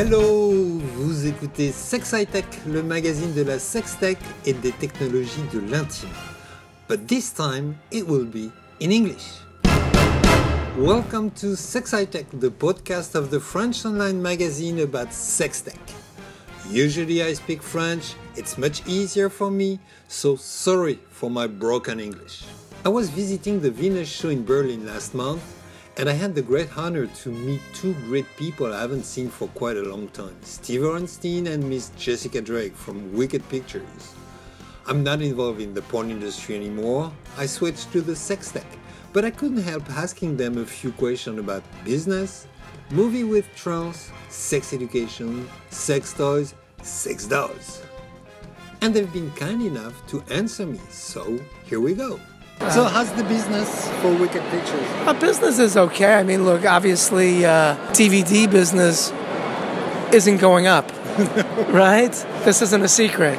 Hello, vous écoutez Sex High Tech, le magazine de la sextech et des technologies de l'intime. But this time it will be in English. Welcome to Sex High Tech, the podcast of the French online magazine about sex tech. Usually I speak French, it's much easier for me, so sorry for my broken English. I was visiting the Venus show in Berlin last month and I had the great honor to meet two great people I haven't seen for quite a long time Steve Orenstein and Miss Jessica Drake from Wicked Pictures. I'm not involved in the porn industry anymore, I switched to the sex tech, but I couldn't help asking them a few questions about business, movie with trans, sex education, sex toys, sex dolls. And they've been kind enough to answer me, so here we go. So, how's the business for Wicked Pictures? Our business is okay. I mean, look, obviously, uh, DVD business isn't going up, right? This isn't a secret.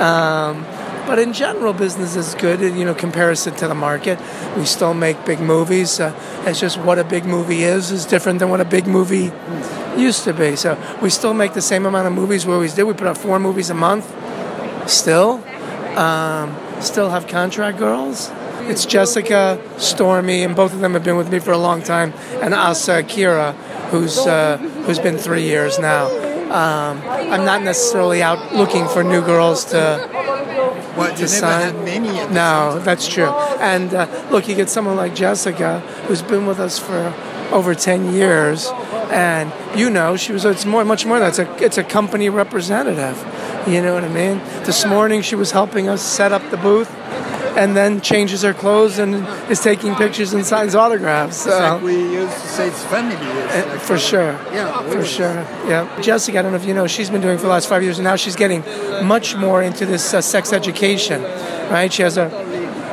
Um, but in general, business is good. You know, comparison to the market, we still make big movies. Uh, it's just what a big movie is is different than what a big movie used to be. So we still make the same amount of movies we always did. We put out four movies a month. Still, um, still have contract girls. It's Jessica, Stormy, and both of them have been with me for a long time, and Asa Akira, who's uh, who's been three years now. Um, I'm not necessarily out looking for new girls to you never sign. had many at the No, that's true. And uh, look, you get someone like Jessica, who's been with us for over 10 years, and you know, she was, it's more, much more than that. It's a, it's a company representative. You know what I mean? This morning she was helping us set up the booth and then changes her clothes and is taking pictures and signs autographs. So. like we used to say it's family. It's Uh, like, for sure. Yeah, For sure. Yeah. Jessica, I don't know if you know, she's been doing it for the last five years, and now she's getting much more into this uh, sex education, right? She has a,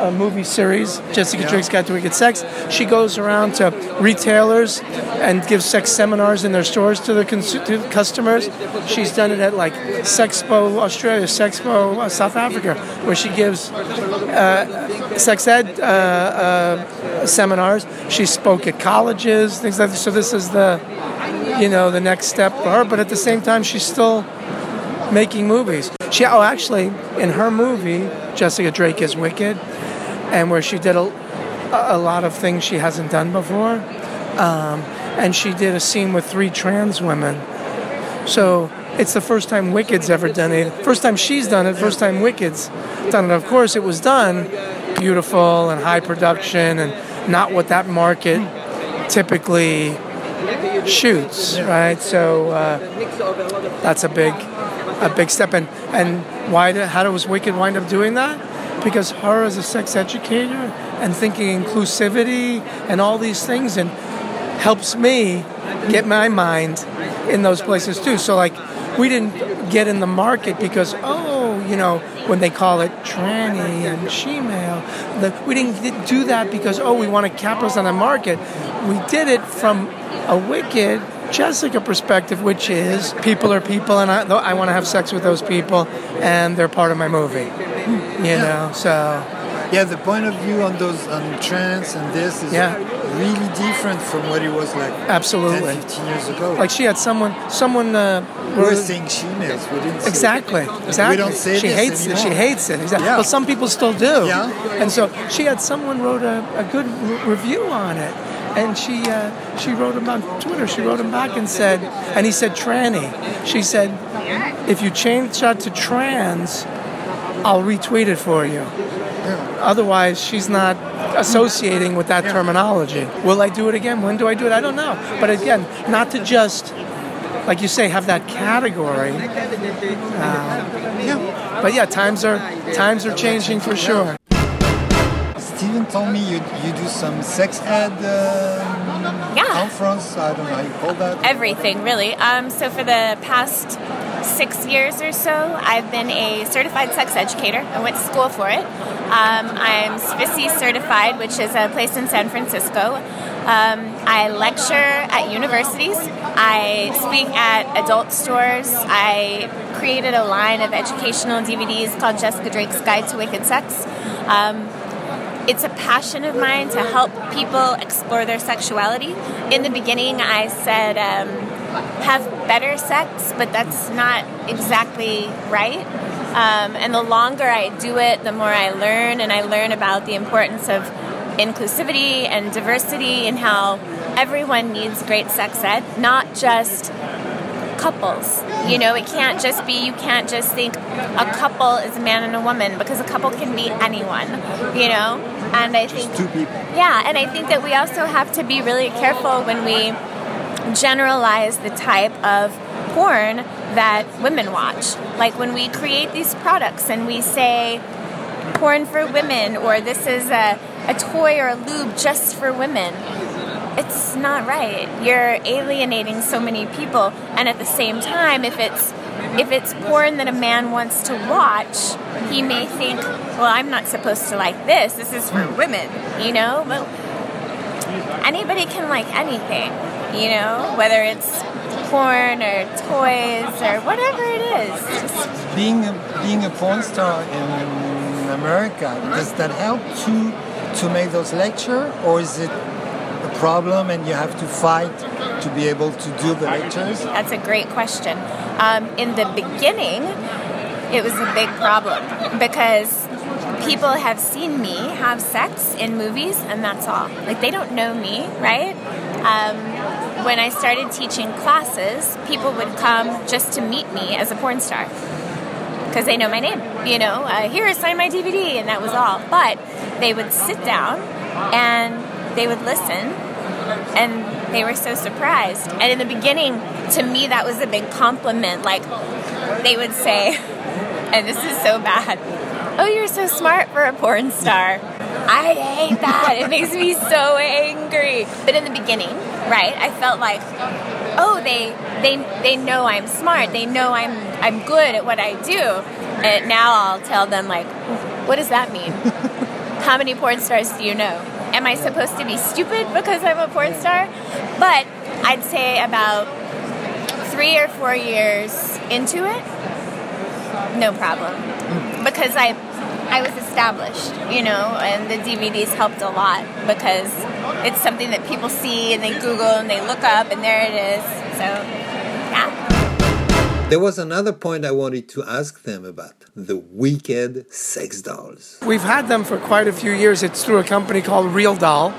a movie series, Jessica yeah. Drake's Guide to Wicked Sex. She goes around to retailers and gives sex seminars in their stores to the, to the customers. She's done it at like Sexpo Australia, Sexpo uh, South Africa, where she gives uh, sex ed uh, uh, seminars. She spoke at colleges, things like that. So this is the, you know, the next step for her. But at the same time, she's still making movies. She, oh, actually, in her movie, Jessica Drake is Wicked, and where she did a, a lot of things she hasn't done before. Um, and she did a scene with three trans women. So it's the first time Wicked's ever done it. First time she's done it, first time Wicked's done it. Of course, it was done beautiful and high production and not what that market typically shoots, right? So uh, that's a big, a big step. And and why? Did, how does Wicked wind up doing that? Because her as a sex educator and thinking inclusivity and all these things and helps me get my mind in those places too. So like we didn't get in the market because oh you know when they call it tranny and shemale, we didn't do that because oh we want to capitalize on the market. We did it from a wicked Jessica perspective, which is people are people, and I, I want to have sex with those people, and they're part of my movie. You know, so Yeah, the point of view on those on trans and this is Yeah. really different from what it was like absolutely. 10, 15 years ago. Like she had someone, someone. Uh, we were saying females. We didn't say Exactly. Exactly. We don't say she hates it. She hates it. Exactly. Yeah. Well, some people still do. Yeah. And so she had someone wrote a, a good re- review on it, and she uh, she wrote him on Twitter. She wrote him back and said, and he said tranny. She said, if you change that to trans, I'll retweet it for you. Otherwise, she's not associating with that terminology. Will I do it again? When do I do it? I don't know. But again, not to just, like you say, have that category. Yeah. But yeah, times are times are changing for sure. Steven told me you, you do some sex ed um, Yeah. conference. I don't know how you call that. everything really. Um, so for the past six years or so, I've been a certified sex educator. I went to school for it. Um, I'm SFSI certified, which is a place in San Francisco. Um, I lecture at universities. I speak at adult stores. I created a line of educational DVDs called Jessica Drake's Guide to Wicked Sex. Um, it's a passion of mine to help people explore their sexuality. In the beginning, I said, um, have better sex, but that's not exactly right. Um, and the longer I do it, the more I learn, and I learn about the importance of inclusivity and diversity and how everyone needs great sex ed, not just couples. You know, it can't just be, you can't just think a couple is a man and a woman because a couple can be anyone, you know? And I think. two people. Yeah, and I think that we also have to be really careful when we generalize the type of porn that women watch. Like when we create these products and we say porn for women or this is a, a toy or a lube just for women, it's not right. You're alienating so many people and at the same time if it's if it's porn that a man wants to watch, he may think, well, I'm not supposed to like this. This is for women, you know? But anybody can like anything, you know, whether it's porn or toys or whatever it is. Just Being a, being a porn star in America, does that help to to make those lecture, or is it a problem and you have to fight to be able to do the lectures? That's a great question. Um, in the beginning, it was a big problem because people have seen me have sex in movies, and that's all. Like, they don't know me, right? Um, when I started teaching classes, people would come just to meet me as a porn star because they know my name. You know, uh, here, sign my DVD, and that was all. But they would sit down and they would listen and they were so surprised. And in the beginning, to me, that was a big compliment. Like, they would say, and this is so bad, oh, you're so smart for a porn star. I hate that. It makes me so angry. But in the beginning, right, I felt like, oh, they they they know I'm smart. They know I'm I'm good at what I do. And now I'll tell them like, what does that mean? How many porn stars do you know? Am I supposed to be stupid because I'm a porn star? But I'd say about three or four years into it, no problem. Mm. Because I I was established, you know, and the DVDs helped a lot because it's something that people see and they Google and they look up and there it is. So, yeah. There was another point I wanted to ask them about the wicked sex dolls. We've had them for quite a few years. It's through a company called Real Doll,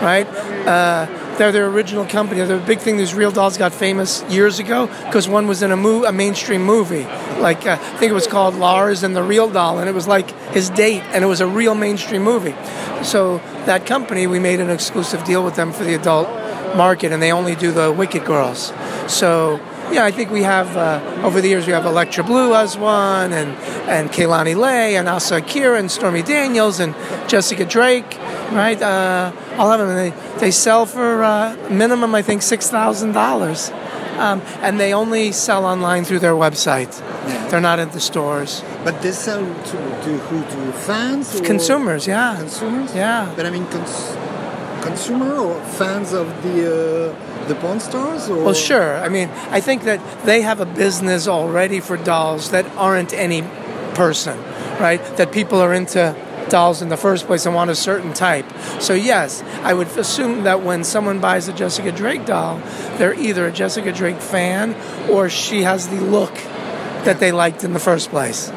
right? Uh, they're their original company. The big thing is Real Dolls got famous years ago because one was in a, mo- a mainstream movie. Like, uh, I think it was called Lars and the Real Doll, and it was like his date, and it was a real mainstream movie. So, that company, we made an exclusive deal with them for the adult market, and they only do the Wicked Girls. So, yeah, I think we have uh, over the years we have Alektra Blue as one, and and Kaylani Lei, and Asa Akira, and Stormy Daniels, and Jessica Drake, right? Uh, all of them. They they sell for uh, minimum, I think, six thousand dollars, um, and they only sell online through their website. They're not at the stores. But they sell to, to who? To fans? Consumers, yeah. Consumers? Yeah. But I mean, cons- consumer or fans of the uh, the porn stars? Or? Well, sure. I mean, I think that they have a business already for dolls that aren't any person, right? That people are into dolls in the first place and want a certain type. So, yes, I would assume that when someone buys a Jessica Drake doll, they're either a Jessica Drake fan or she has the look that they liked in the first place,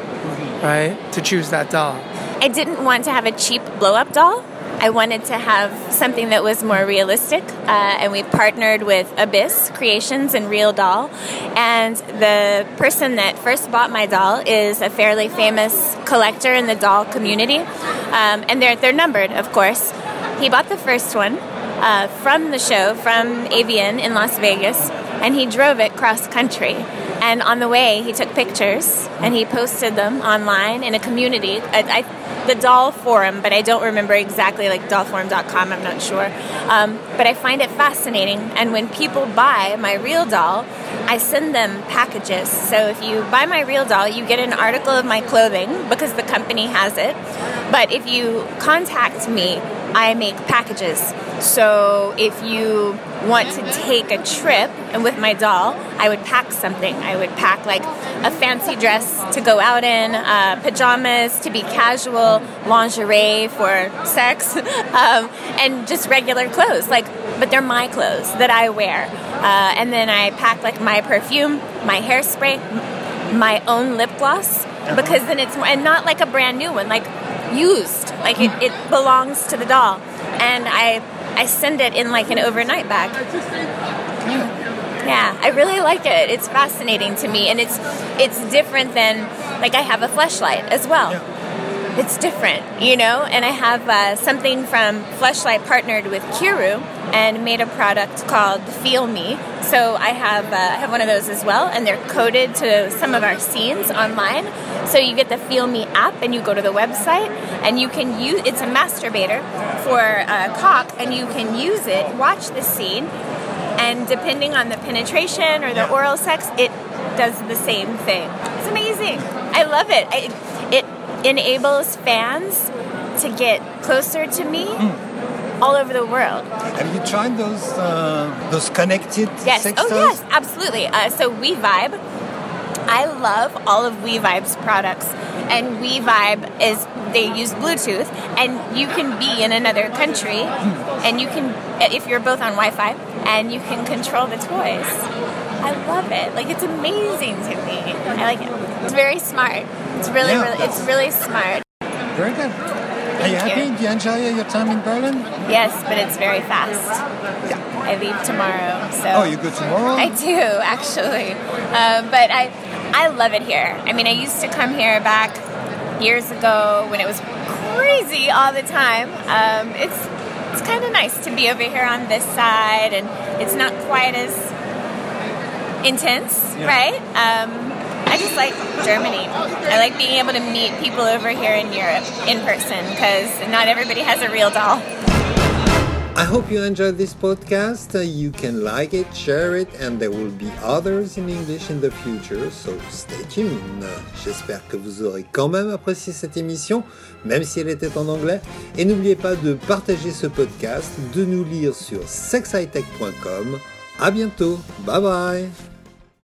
right? To choose that doll. I didn't want to have a cheap blow up doll. I wanted to have something that was more realistic, uh, and we partnered with Abyss Creations and Real Doll. And the person that first bought my doll is a fairly famous collector in the doll community, um, and they're they're numbered, of course. He bought the first one uh, from the show from AVN in Las Vegas, and he drove it cross country. And on the way, he took pictures and he posted them online in a community. I, I, the doll forum, but I don't remember exactly like dollforum.com, I'm not sure. Um, but I find it fascinating. And when people buy my real doll, I send them packages. So if you buy my real doll, you get an article of my clothing because the company has it. But if you contact me, I make packages. So if you want to take a trip and with my doll, I would pack something. I would pack like a fancy dress to go out in, uh, pajamas to be casual, lingerie for sex, um, and just regular clothes. Like but they're my clothes that I wear. Uh, and then I pack like my perfume, my hairspray, my own lip gloss, because then it's more, and not like a brand new one, like used, like it, it belongs to the doll. And I I send it in like an overnight bag. Yeah, I really like it. It's fascinating to me, and it's it's different than like I have a Fleshlight as well. It's different, you know. And I have uh, something from Fleshlight partnered with Kiiroo and made a product called Feel Me. So I have uh, I have one of those as well, and they're coded to some of our scenes online. So you get the Feel Me app, and you go to the website, and you can use it's a masturbator for uh, cock, and you can use it, watch the scene, and depending on the penetration or the oral sex, it does the same thing. It's amazing. I love it. It enables fans to get closer to me all over the world. Have you tried those uh, those connected Yes. sex oh, toys? yes, absolutely. Uh, so We Vibe. I love all of We Vibe's products, and We Vibe is they use Bluetooth, and you can be in another country, and you can if you're both on Wi-Fi, and you can control the toys. I love it. Like it's amazing to me. I like it. It's very smart. It's really, Yeah, really, it's really smart. Very good. Are you Thank happy? you. Do you enjoy your time in Berlin? Yes, but it's very fast. Yeah. I leave tomorrow, so. Oh, you go tomorrow? I do actually, um, but I I love it here. I mean, I used to come here back years ago when it was crazy all the time. Um, it's it's kind of nice to be over here on this side, and it's not quite as intense, Yeah. right? Um, I just like Germany. I like being able to meet people over here in Europe in person because not everybody has a real doll. I hope you enjoyed this podcast. You can like it, share it, and there will be others in English in the future, so stay tuned. J'espère que vous aurez quand même apprécié cette émission, même si elle était en anglais. Et n'oubliez pas de partager ce podcast, de nous lire sur sexhightech.com. À bientôt. Bye bye.